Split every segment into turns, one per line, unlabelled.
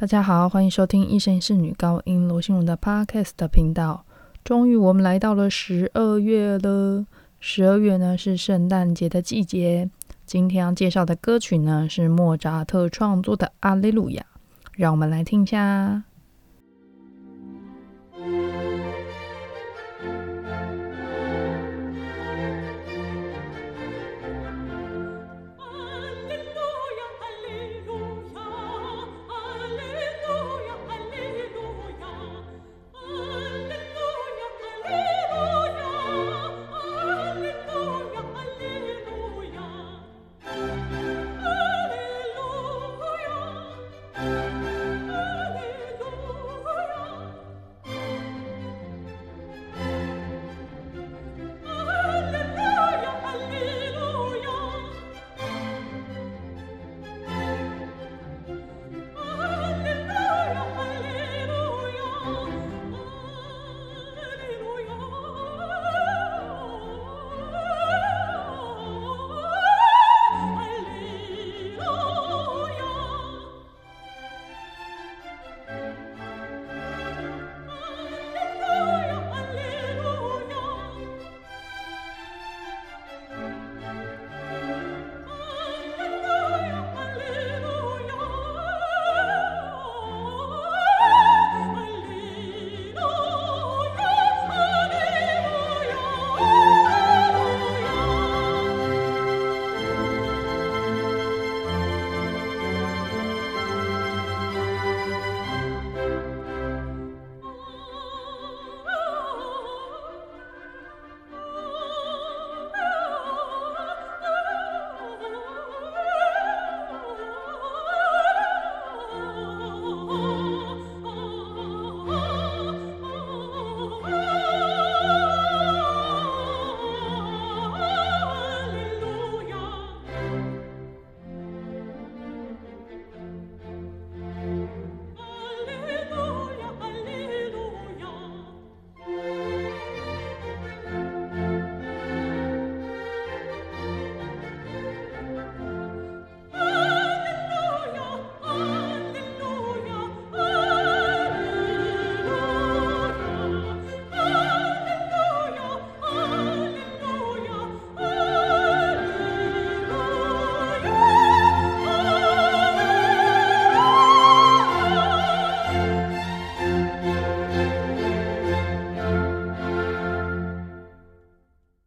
大家好，欢迎收听一生一世女高音罗心荣的 Podcast 频道。终于，我们来到了十二月了。十二月呢是圣诞节的季节。今天要介绍的歌曲呢是莫扎特创作的《阿利路亚》，让我们来听一下。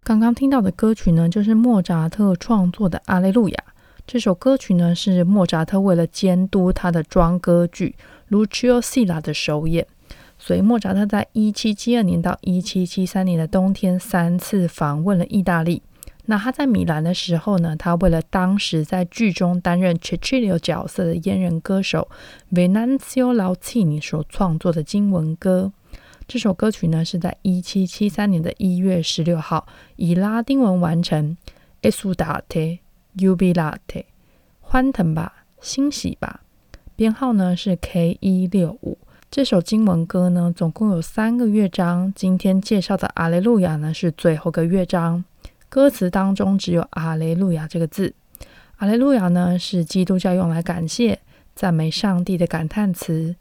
刚刚听到的歌曲呢，就是莫扎特创作的《阿雷路亚》。这首歌曲呢，是莫扎特为了监督他的庄歌剧《Lucio Silla》的首演，所以莫扎特在一七七二年到一七七三年的冬天三次访问了意大利。那他在米兰的时候呢，他为了当时在剧中担任 Cecilio 角色的阉人歌手 Venanzio Laucini 所创作的经文歌。这首歌曲呢，是在一七七三年的一月十六号以拉丁文完成，Esudate, Jubilate，欢腾吧，欣喜吧。编号呢是 K 一六五。这首经文歌呢，总共有三个乐章。今天介绍的《阿雷路亚》呢，是最后个乐章。歌词当中只有“阿雷路亚”这个字。阿雷路亚呢，是基督教用来感谢、赞美上帝的感叹词。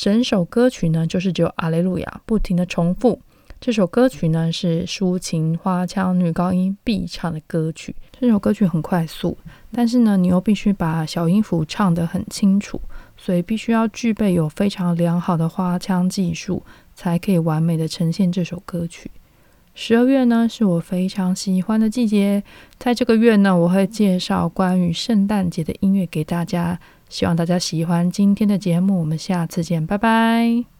整首歌曲呢，就是只有阿雷路亚不停的重复。这首歌曲呢，是抒情花腔女高音必唱的歌曲。这首歌曲很快速，但是呢，你又必须把小音符唱得很清楚，所以必须要具备有非常良好的花腔技术，才可以完美的呈现这首歌曲。十二月呢，是我非常喜欢的季节，在这个月呢，我会介绍关于圣诞节的音乐给大家。希望大家喜欢今天的节目，我们下次见，拜拜。